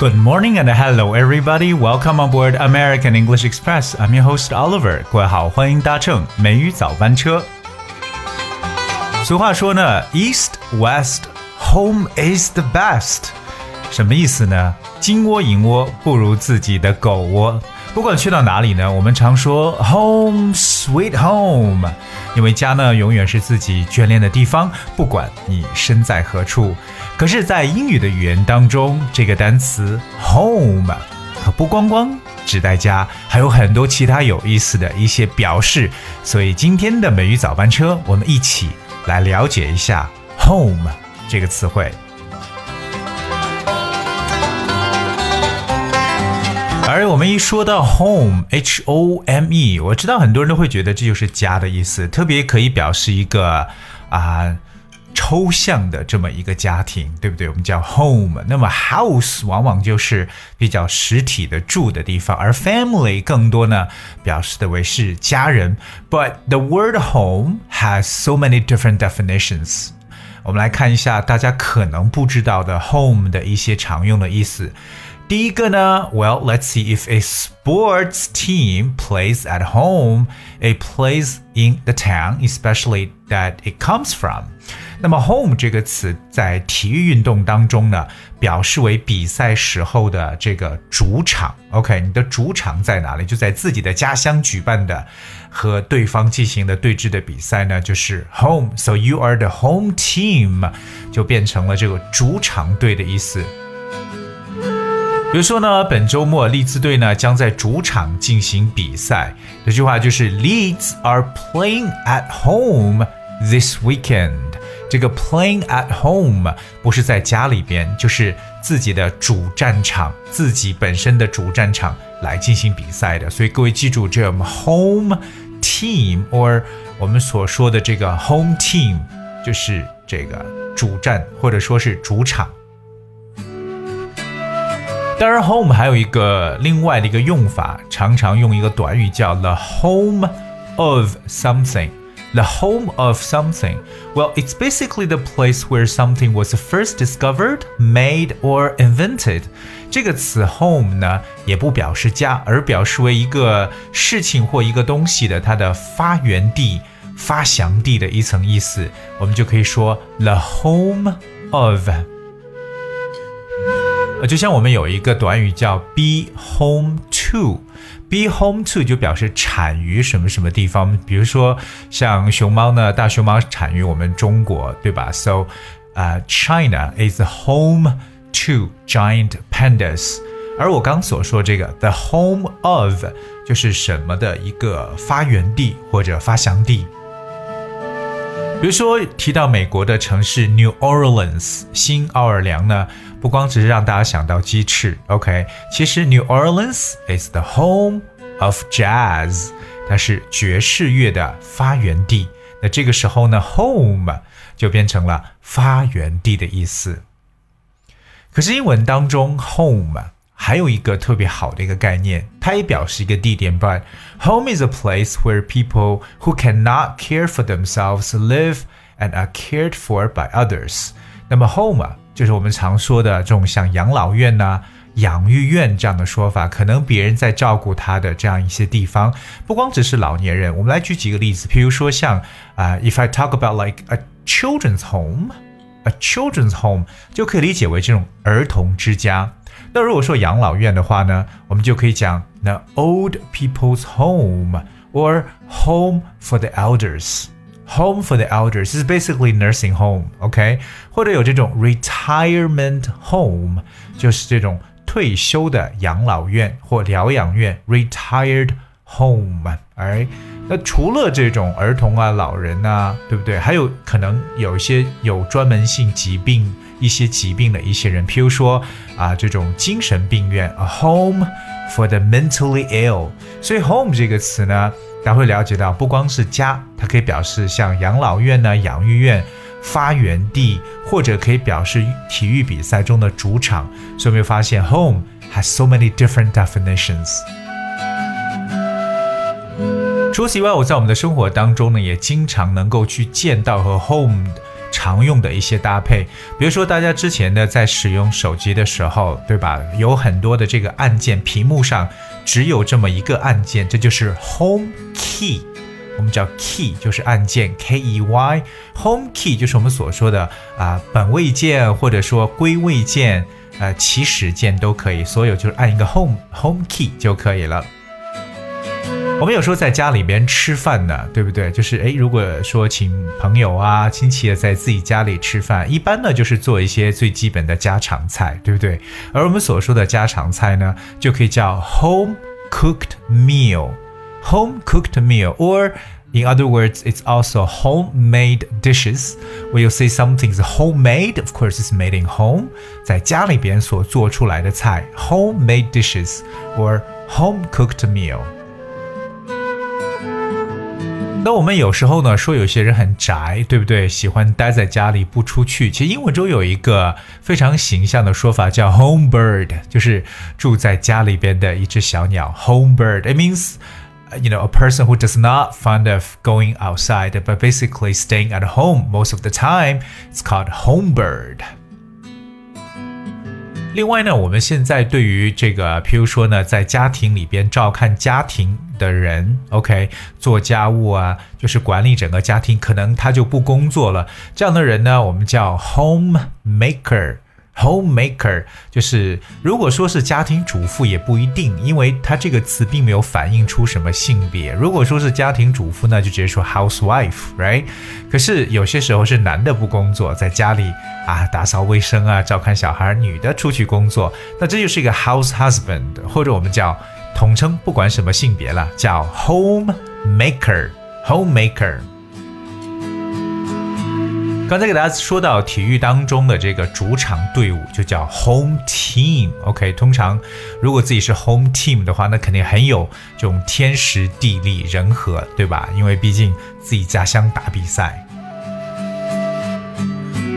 Good morning and hello everybody. Welcome on board American English Express. I'm your host Oliver. 各位好，欢迎搭乘美语早班车。俗话说呢，East West Home is the best。什么意思呢？金窝银窝不如自己的狗窝。 不管去到哪里呢，我们常说 home sweet home，因为家呢永远是自己眷恋的地方，不管你身在何处。可是，在英语的语言当中，这个单词 home 可不光光指代家，还有很多其他有意思的一些表示。所以，今天的美语早班车，我们一起来了解一下 home 这个词汇。而我们一说到 home，h o m e，我知道很多人都会觉得这就是家的意思，特别可以表示一个啊抽象的这么一个家庭，对不对？我们叫 home。那么 house 往往就是比较实体的住的地方，而 family 更多呢表示的为是家人。But the word home has so many different definitions。我们来看一下大家可能不知道的 home 的一些常用的意思。第一个呢，Well, let's see if a sports team plays at home, a plays in the town, especially that it comes from. 那么 home 这个词在体育运动当中呢，表示为比赛时候的这个主场。OK，你的主场在哪里？就在自己的家乡举办的和对方进行的对峙的比赛呢，就是 home。So you are the home team，就变成了这个主场队的意思。 比如说呢，本周末利兹队呢将在主场进行比赛。这句话就是 Leeds are playing at home this weekend。这个 playing at home 不是在家里边，就是自己的主战场，自己本身的主战场来进行比赛的。所以各位记住，这 home team or 我们所说的这个 home team 就是这个主战或者说是主场。当然，home 还有一个另外的一个用法，常常用一个短语叫 the home of something。The home of something. Well, it's basically the place where something was first discovered, made, or invented. 这个词 home 呢，也不表示家，而表示为一个事情或一个东西的它的发源地、发祥地的一层意思。我们就可以说 the home of。 呃，就像我们有一个短语叫 be home to，be home to 就表示产于什么什么地方。比如说像熊猫呢，大熊猫产于我们中国，对吧？So，啊，China is home to giant pandas。而我刚所说这个 the home of 就是什么的一个发源地或者发祥地。比如说提到美国的城市 New Orleans 新奥尔良呢，不光只是让大家想到鸡翅，OK，其实 New Orleans is the home of jazz，它是爵士乐的发源地。那这个时候呢，home 就变成了发源地的意思。可是英文当中 home。还有一个特别好的一个概念，它也表示一个地点。But home is a place where people who cannot care for themselves live and are cared for by others。那么 home 啊，就是我们常说的这种像养老院呐、啊、养育院这样的说法，可能别人在照顾他的这样一些地方，不光只是老年人。我们来举几个例子，譬如说像啊、uh,，if I talk about like a children's home，a children's home 就可以理解为这种儿童之家。 那如果说养老院的话呢，我们就可以讲 the old people's home or home for the elders。Home for the elders is basically nursing home, OK？或者有这种 retirement home，就是这种退休的养老院或疗养院 retired home。哎，那除了这种儿童啊、老人啊，对不对？还有可能有一些有专门性疾病。一些疾病的一些人，譬如说啊，这种精神病院，a home for the mentally ill。所以 home 这个词呢，大家会了解到，不光是家，它可以表示像养老院呢、养育院、发源地，或者可以表示体育比赛中的主场。所以有没有发现，home has so many different definitions。除此以外，我在我们的生活当中呢，也经常能够去见到和 home。常用的一些搭配。比如说，大家之前呢在使用手机的时候，对吧？有很多的这个按键，屏幕上只有这么一个按键，这就是 Home Key。我们叫 Key 就是按键，K E Y。Home Key 就是我们所说的啊本位键或者说归位键，呃起始键都可以。所有就是按一个 Home Home Key 就可以了。我们有时候在家里边吃饭呢，对不对？就是诶，如果说请朋友啊、亲戚在自己家里吃饭，一般呢就是做一些最基本的家常菜，对不对？而我们所说的家常菜呢，就可以叫 home cooked meal，home cooked meal，or in other words, it's also homemade dishes. When you say something's homemade, of course, it's made in home，在家里边所做出来的菜，homemade dishes or home cooked meal。那我们有时候呢说有些人很宅，对不对？喜欢待在家里不出去。其实英文中有一个非常形象的说法叫 home bird，就是住在家里边的一只小鸟。home bird it means you know a person who does not fond of going outside but basically staying at home most of the time. It's called home bird. 另外呢，我们现在对于这个，譬如说呢，在家庭里边照看家庭的人，OK，做家务啊，就是管理整个家庭，可能他就不工作了。这样的人呢，我们叫 homemaker。Homemaker 就是，如果说是家庭主妇也不一定，因为它这个词并没有反映出什么性别。如果说是家庭主妇呢，就直接说 housewife，right？可是有些时候是男的不工作，在家里啊打扫卫生啊，照看小孩；女的出去工作，那这就是一个 house husband，或者我们叫统称，不管什么性别了，叫 homemaker，homemaker。刚才给大家说到体育当中的这个主场队伍就叫 home team。OK，通常如果自己是 home team 的话，那肯定很有这种天时地利人和，对吧？因为毕竟自己家乡打比赛。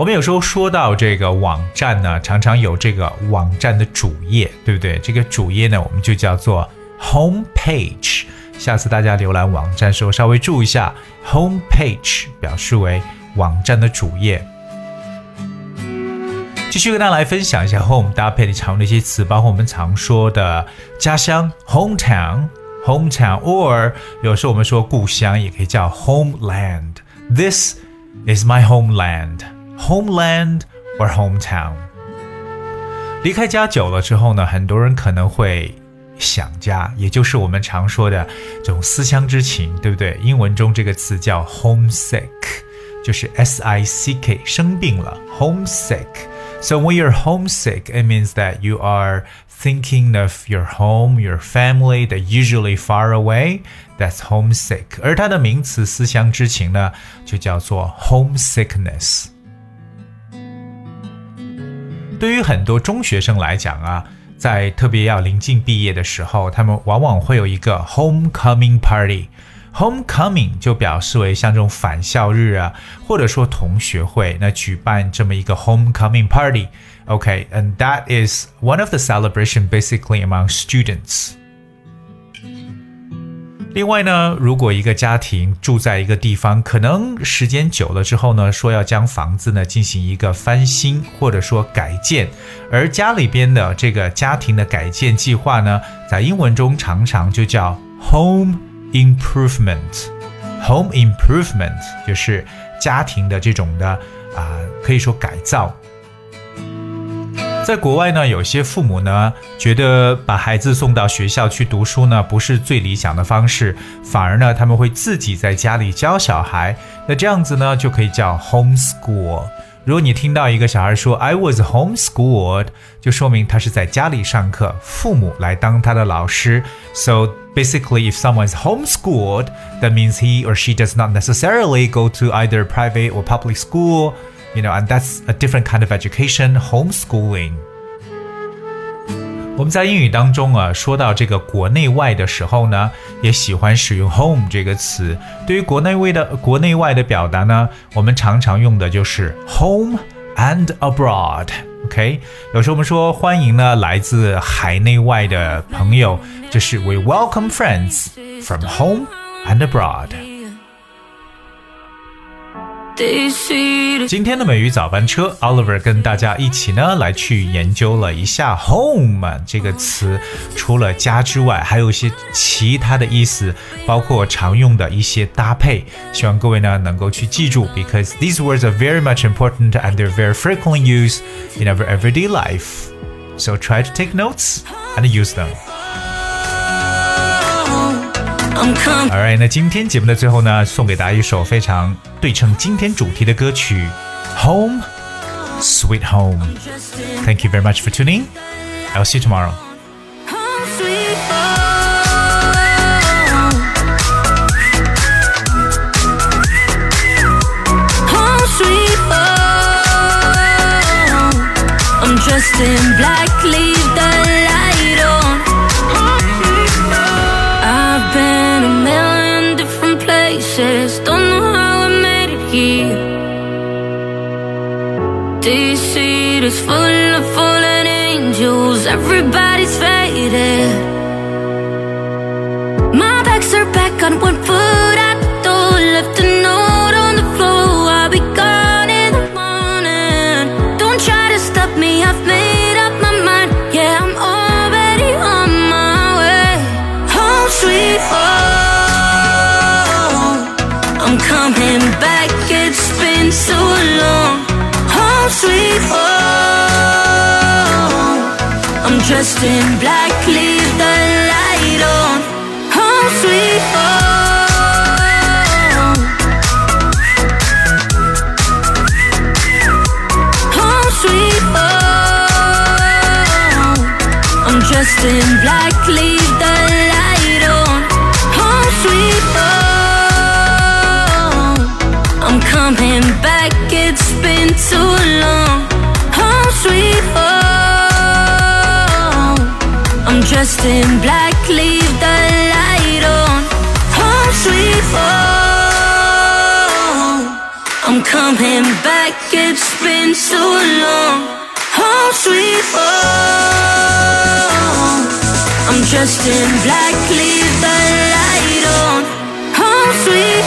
我们有时候说到这个网站呢，常常有这个网站的主页，对不对？这个主页呢，我们就叫做 home page。下次大家浏览网站时候稍微注意一下，home page 表示为。网站的主页，继续跟大家来分享一下 home 搭配的常用的一些词，包括我们常说的家乡 hometown，hometown，or 有时候我们说故乡也可以叫 homeland。This is my homeland homeland，homeland or hometown。离开家久了之后呢，很多人可能会想家，也就是我们常说的这种思乡之情，对不对？英文中这个词叫 homesick。就是 S I C K 生病了，homesick。So when you're homesick, it means that you are thinking of your home, your family that usually far away. That's homesick. 而它的名词思乡之情呢，就叫做 homesickness。 对于很多中学生来讲啊，在特别要临近毕业的时候，他们往往会有一个 homecoming party。Homecoming 就表示为像这种返校日啊，或者说同学会，那举办这么一个 homecoming party。OK，and、okay, that is one of the celebration basically among students。 另外呢，如果一个家庭住在一个地方，可能时间久了之后呢，说要将房子呢进行一个翻新或者说改建，而家里边的这个家庭的改建计划呢，在英文中常常就叫 home。improvement。Home improvement 就是家庭的这种的啊，可以说改造。在国外呢，有些父母呢觉得把孩子送到学校去读书呢不是最理想的方式，反而呢他们会自己在家里教小孩。那这样子呢就可以叫 homeschool。如果你听到一个小孩说 "I was homeschooled"，就说明他是在家里上课，父母来当他的老师。So basically, if someone is homeschooled, that means he or she does not necessarily go to either private or public school. You know, and that's a different kind of education, homeschooling. 我们在英语当中啊，说到这个国内外的时候呢，也喜欢使用 home 这个词。对于国内外的国内外的表达呢，我们常常用的就是 home and abroad。OK，有时候我们说欢迎呢来自海内外的朋友，就是 we welcome friends from home and abroad。 今天的美语早班车，Oliver 跟大家一起呢来去研究了一下 home 这个词，除了家之外，还有一些其他的意思，包括常用的一些搭配。希望各位呢能够去记住，because these words are very much important and they're very frequently used in our everyday life. So try to take notes and use them. Alright，那今天节目的最后呢，送给大家一首非常对称今天主题的歌曲《Home Sweet Home》。Thank you very much for tuning. I'll see you tomorrow. dressed in black, leave everybody's faded. My bags are back on one foot, I don't left a note on the floor. I'll be gone in the morning. Don't try to stop me, I've made up my mind. Yeah, I'm already on my way. Home sweet home. I'm coming back, it's been so long. Home sweet home. Dressed in black, leave the light on. Home sweet home. Oh, home sweet home. I'm dressed in black, leave the light on. Home sweet home. I'm coming back, it's been too long. Home sweet home dressed in black, leave the light on. Home sweet home. I'm coming back, it's been too long. Home sweet home. I'm dressed in black, leave the light on. Home sweet